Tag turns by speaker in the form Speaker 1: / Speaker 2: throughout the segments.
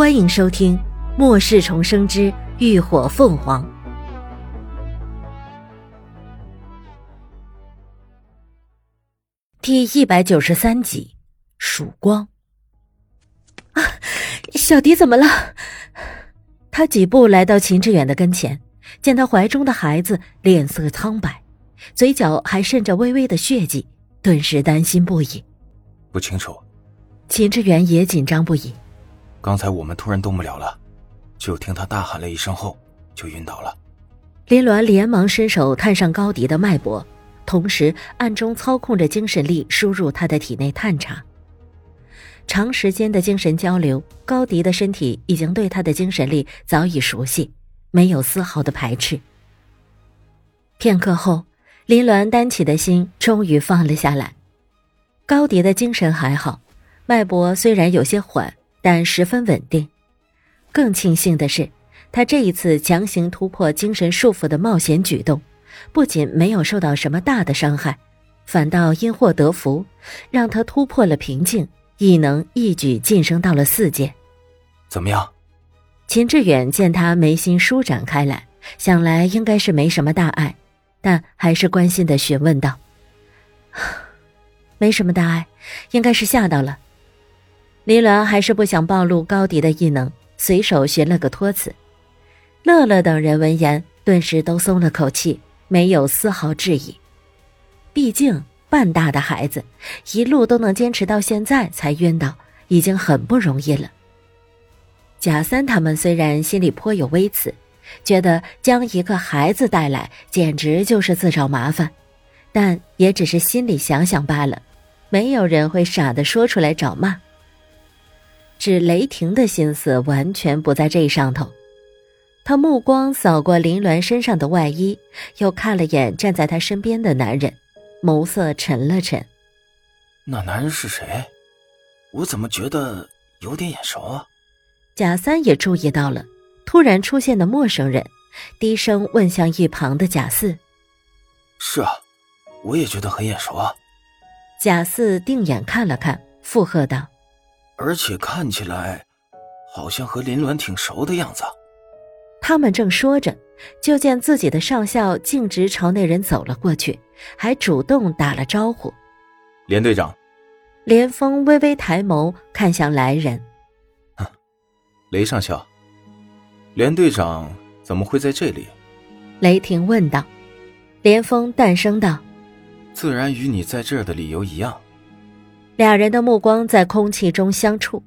Speaker 1: 欢迎收听《末世重生之浴火凤凰》第一百九十三集《曙光》。啊，小迪怎么了？他几步来到秦志远的跟前，见他怀中的孩子脸色苍白，嘴角还渗着微微的血迹，顿时担心不已。
Speaker 2: 不清楚。
Speaker 1: 秦志远也紧张不已。
Speaker 2: 刚才我们突然动不了了，就听他大喊了一声后，就晕倒了。
Speaker 1: 林鸾连忙伸手探上高迪的脉搏，同时暗中操控着精神力输入他的体内探查。长时间的精神交流，高迪的身体已经对他的精神力早已熟悉，没有丝毫的排斥。片刻后，林鸾担起的心终于放了下来。高迪的精神还好，脉搏虽然有些缓。但十分稳定。更庆幸的是，他这一次强行突破精神束缚的冒险举动，不仅没有受到什么大的伤害，反倒因祸得福，让他突破了瓶颈，异能一举晋升到了四阶。
Speaker 2: 怎么样？
Speaker 1: 秦志远见他眉心舒展开来，想来应该是没什么大碍，但还是关心的询问道：“ 没什么大碍，应该是吓到了。”林鸾还是不想暴露高迪的异能，随手寻了个托词。乐乐等人闻言，顿时都松了口气，没有丝毫质疑。毕竟半大的孩子，一路都能坚持到现在才晕倒，已经很不容易了。贾三他们虽然心里颇有微词，觉得将一个孩子带来简直就是自找麻烦，但也只是心里想想罢了，没有人会傻的说出来找骂。只雷霆的心思完全不在这上头，他目光扫过林鸾身上的外衣，又看了眼站在他身边的男人，眸色沉了沉。
Speaker 2: 那男人是谁？我怎么觉得有点眼熟啊？
Speaker 1: 贾三也注意到了突然出现的陌生人，低声问向一旁的贾四：“
Speaker 2: 是啊，我也觉得很眼熟啊。”
Speaker 1: 贾四定眼看了看，附和道。
Speaker 2: 而且看起来，好像和林鸾挺熟的样子。
Speaker 1: 他们正说着，就见自己的上校径直朝那人走了过去，还主动打了招呼：“
Speaker 2: 连队长。”
Speaker 1: 连峰微微抬眸看向来人：“
Speaker 2: 雷上校，连队长怎么会在这里？”
Speaker 1: 雷霆问道。连峰淡声道：“
Speaker 2: 自然与你在这儿的理由一样。”
Speaker 1: 俩人的目光在空气中相触，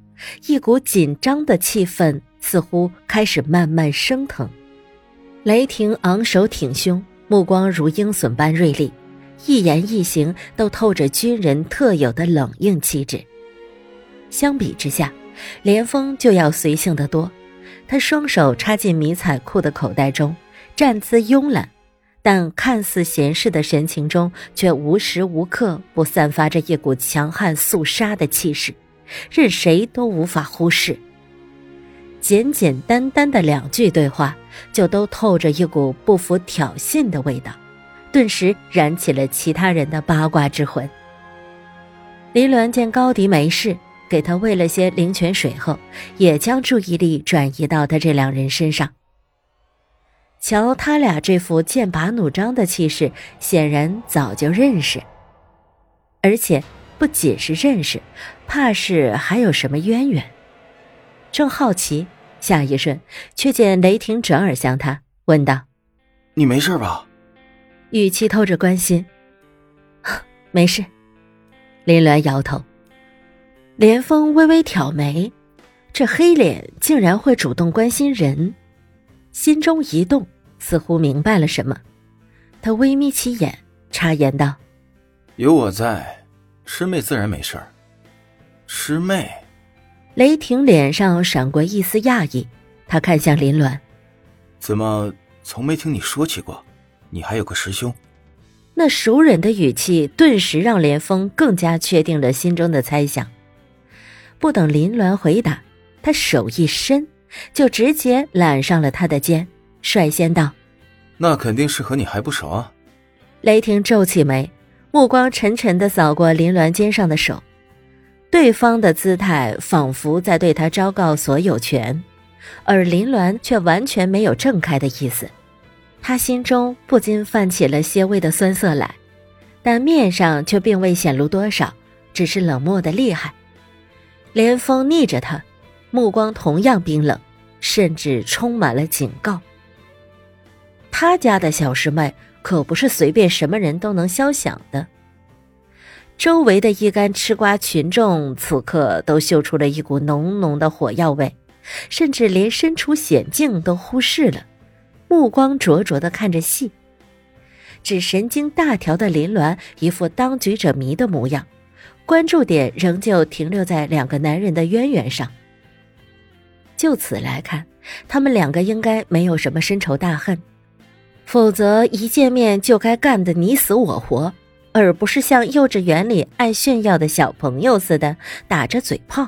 Speaker 1: 一股紧张的气氛似乎开始慢慢升腾。雷霆昂首挺胸，目光如鹰隼般锐利，一言一行都透着军人特有的冷硬气质。相比之下，连峰就要随性得多。他双手插进迷彩裤的口袋中，站姿慵懒。但看似闲适的神情中，却无时无刻不散发着一股强悍肃杀的气势，任谁都无法忽视。简简单单的两句对话，就都透着一股不服挑衅的味道，顿时燃起了其他人的八卦之魂。林鸾见高迪没事，给他喂了些灵泉水后，也将注意力转移到他这两人身上。瞧他俩这副剑拔弩张的气势，显然早就认识。而且不仅是认识，怕是还有什么渊源。正好奇，下一瞬却见雷霆转而向他问道：“
Speaker 2: 你没事吧？”
Speaker 1: 语气透着关心。“没事。”林鸾摇头。连峰微微挑眉，这黑脸竟然会主动关心人，心中一动。似乎明白了什么，他微眯起眼，插言道：“
Speaker 2: 有我在，师妹自然没事儿。”师妹，
Speaker 1: 雷霆脸上闪过一丝讶异，他看向林鸾：“
Speaker 2: 怎么从没听你说起过？你还有个师兄？”
Speaker 1: 那熟人的语气顿时让连峰更加确定了心中的猜想。不等林鸾回答，他手一伸，就直接揽上了他的肩。率先道：“
Speaker 2: 那肯定是和你还不熟啊。”
Speaker 1: 雷霆皱起眉，目光沉沉的扫过林鸾肩上的手，对方的姿态仿佛在对他昭告所有权，而林鸾却完全没有挣开的意思。他心中不禁泛起了些微的酸涩来，但面上却并未显露多少，只是冷漠的厉害。连峰逆着他，目光同样冰冷，甚至充满了警告。他家的小师妹可不是随便什么人都能消想的。周围的一干吃瓜群众此刻都嗅出了一股浓浓的火药味，甚至连身处险境都忽视了。目光灼灼的看着戏，只神经大条的林鸾一副当局者迷的模样，关注点仍旧停留在两个男人的渊源上。就此来看，他们两个应该没有什么深仇大恨，否则一见面就该干得你死我活，而不是像幼稚园里爱炫耀的小朋友似的打着嘴炮。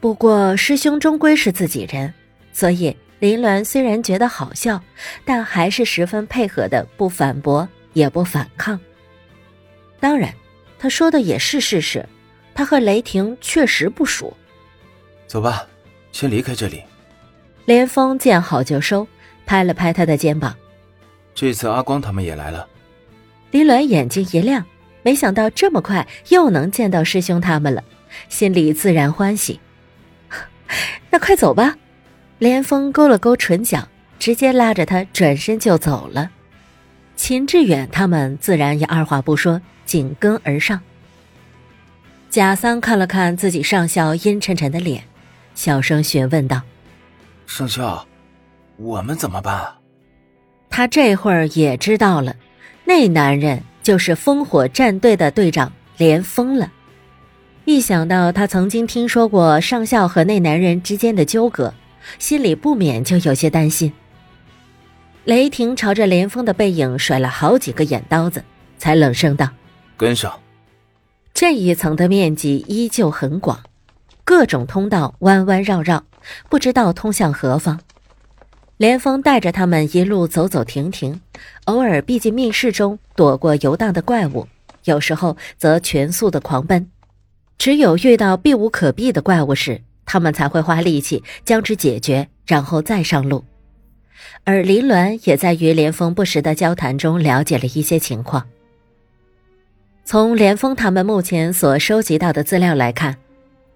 Speaker 1: 不过师兄终归是自己人，所以。林鸾虽然觉得好笑，但还是十分配合的，不反驳也不反抗。当然，他说的也是事实，他和雷霆确实不熟。
Speaker 2: 走吧，先离开这里。
Speaker 1: 连峰见好就收，拍了拍他的肩膀。
Speaker 2: 这次阿光他们也来了。
Speaker 1: 林鸾眼睛一亮，没想到这么快又能见到师兄他们了，心里自然欢喜。那快走吧。连峰勾了勾唇角，直接拉着他转身就走了。秦志远他们自然也二话不说，紧跟而上。贾三看了看自己上校阴沉沉的脸，小声询问道：“
Speaker 2: 上校，我们怎么办？”
Speaker 1: 他这会儿也知道了，那男人就是烽火战队的队长连峰了。一想到他曾经听说过上校和那男人之间的纠葛，心里不免就有些担心。雷霆朝着连峰的背影甩了好几个眼刀子，才冷声道：“
Speaker 2: 跟上。”
Speaker 1: 这一层的面积依旧很广，各种通道弯弯绕绕，不知道通向何方。连峰带着他们一路走走停停，偶尔避进密室中躲过游荡的怪物，有时候则全速的狂奔。只有遇到避无可避的怪物时，他们才会花力气将之解决，然后再上路。而林鸾也在与连峰不时的交谈中了解了一些情况。从连峰他们目前所收集到的资料来看，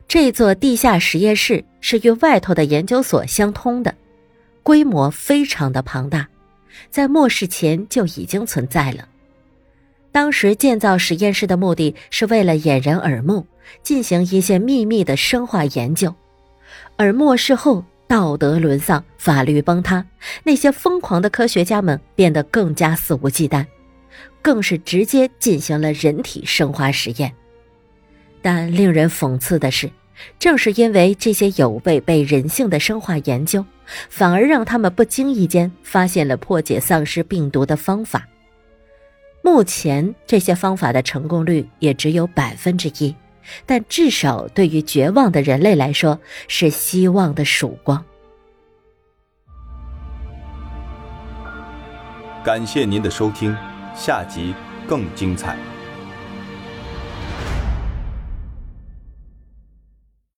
Speaker 1: 这座地下实验室是与外头的研究所相通的，规模非常的庞大，在末世前就已经存在了。当时建造实验室的目的是为了掩人耳目，进行一些秘密的生化研究。而末世后，道德沦丧，法律崩塌，那些疯狂的科学家们变得更加肆无忌惮，更是直接进行了人体生化实验。但令人讽刺的是，正是因为这些有违背人性的生化研究，反而让他们不经意间发现了破解丧尸病毒的方法。目前，这些方法的成功率也只有百分之一。但至少对于绝望的人类来说，是希望的曙光。
Speaker 3: 感谢您的收听，下集更精彩。